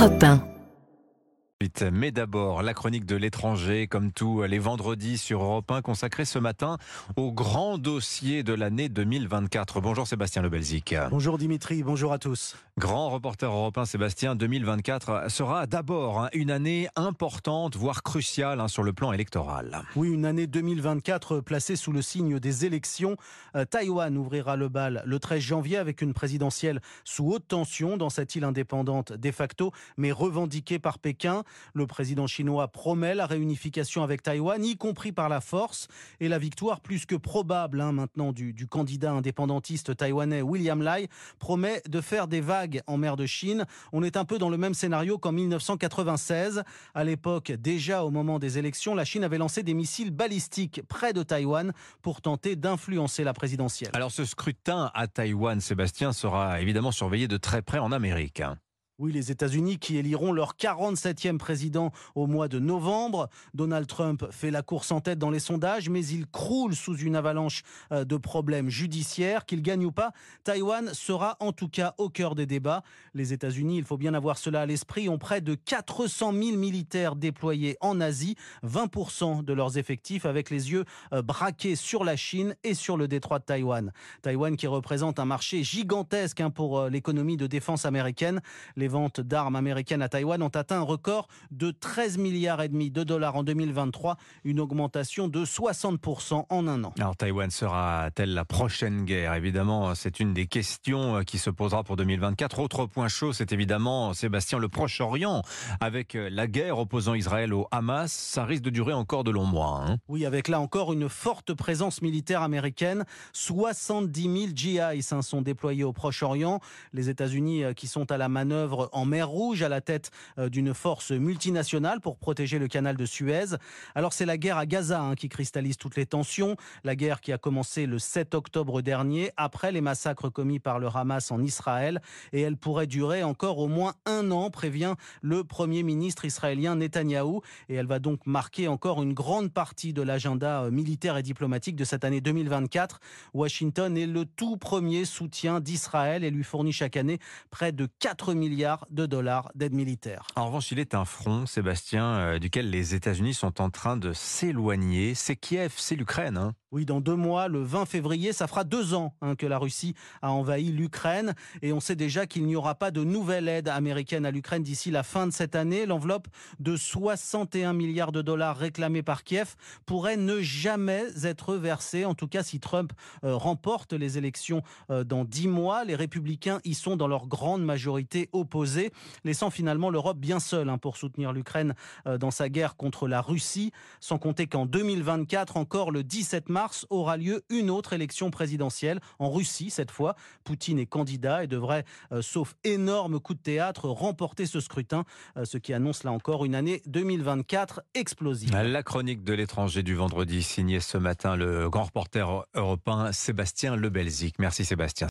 Europe 1. Mais d'abord, la chronique de l'étranger, comme tous les vendredis sur Europe 1, consacrée ce matin au grand dossier de l'année 2024. Bonjour Sébastien Lebelzik. Bonjour Dimitri, bonjour à tous. Grand reporter européen Sébastien, 2024 sera d'abord hein, une année importante, voire cruciale hein, sur le plan électoral. Oui, une année 2024 placée sous le signe des élections. Euh, Taïwan ouvrira le bal le 13 janvier avec une présidentielle sous haute tension dans cette île indépendante de facto, mais revendiquée par Pékin. Le président chinois promet la réunification avec Taïwan, y compris par la force, et la victoire plus que probable hein, maintenant du, du, candidat indépendantiste taïwanais William Lai promet de faire des vagues en mer de Chine. On est un peu dans le même scénario qu'en 1996. À l'époque, déjà au moment des élections, la Chine avait lancé des missiles balistiques près de Taïwan pour tenter d'influencer la présidentielle. Alors ce scrutin à Taïwan, Sébastien, sera évidemment surveillé de très près en Amérique. Oui, les États-Unis qui éliront leur 47e président au mois de novembre. Donald Trump fait la course en tête dans les sondages, mais il croule sous une avalanche euh, de problèmes judiciaires. Qu'il gagne ou pas, Taïwan sera en tout cas au cœur des débats. Les États-Unis, il faut bien avoir cela à l'esprit, ont près de 400 000 militaires déployés en Asie, 20% de leurs effectifs, avec les yeux euh, braqués sur la Chine et sur le détroit de Taïwan. Taïwan qui représente un marché gigantesque hein, pour euh, l'économie de défense américaine. Ventes d'armes américaines à Taïwan ont atteint un record de 13 milliards et demi de dollars en 2023, une augmentation de 60% en un an. Alors Taïwan sera-t-elle la prochaine guerre? Évidemment, c'est une des questions euh, qui se posera pour 2024. Autre point chaud, c'est évidemment Sébastien le Proche-Orient avec euh, la guerre opposant Israël au Hamas. Ça risque de durer encore de longs mois. Hein oui, avec là encore une forte présence militaire américaine. 70 000 GIs sont déployés au Proche-Orient. Les États-Unis euh, qui sont à la manœuvre en mer Rouge à la tête euh, d'une force multinationale pour protéger le canal de Suez. Alors c'est la guerre à Gaza hein, qui cristallise toutes les tensions, la guerre qui a commencé le 7 octobre dernier après les massacres commis par le Hamas en Israël et elle pourrait durer encore au moins un an, prévient le Premier ministre israélien Netanyahou et elle va donc marquer encore une grande partie de l'agenda euh, militaire et diplomatique de cette année 2024. Washington est le tout premier soutien d'Israël et lui fournit chaque année près de 4 milliards de dollars d'aide militaire. En revanche, il est un front, Sébastien, euh, duquel les États-Unis sont en train de s'éloigner. C'est Kiev, c'est l'Ukraine. Hein. Oui, dans deux mois, le 20 février, ça fera deux ans hein, que la Russie a envahi l'Ukraine et on sait déjà qu'il n'y aura pas de nouvelle aide américaine à l'Ukraine d'ici la fin de cette année. L'enveloppe de 61 milliards de dollars réclamée par Kiev pourrait ne jamais être versée, en tout cas si Trump euh, remporte les élections euh, dans dix mois. Les républicains y sont dans leur grande majorité opposés, laissant finalement l'Europe bien seule hein, pour soutenir l'Ukraine euh, dans sa guerre contre la Russie, sans compter qu'en 2024, encore le 17 mars, aura lieu une autre élection présidentielle en Russie cette fois. Poutine est candidat et devrait, euh, sauf énorme coup de théâtre, remporter ce scrutin, euh, ce qui annonce là encore une année 2024 explosive. La chronique de l'étranger du vendredi signée ce matin le grand reporter européen Sébastien Lebelzik. Merci Sébastien.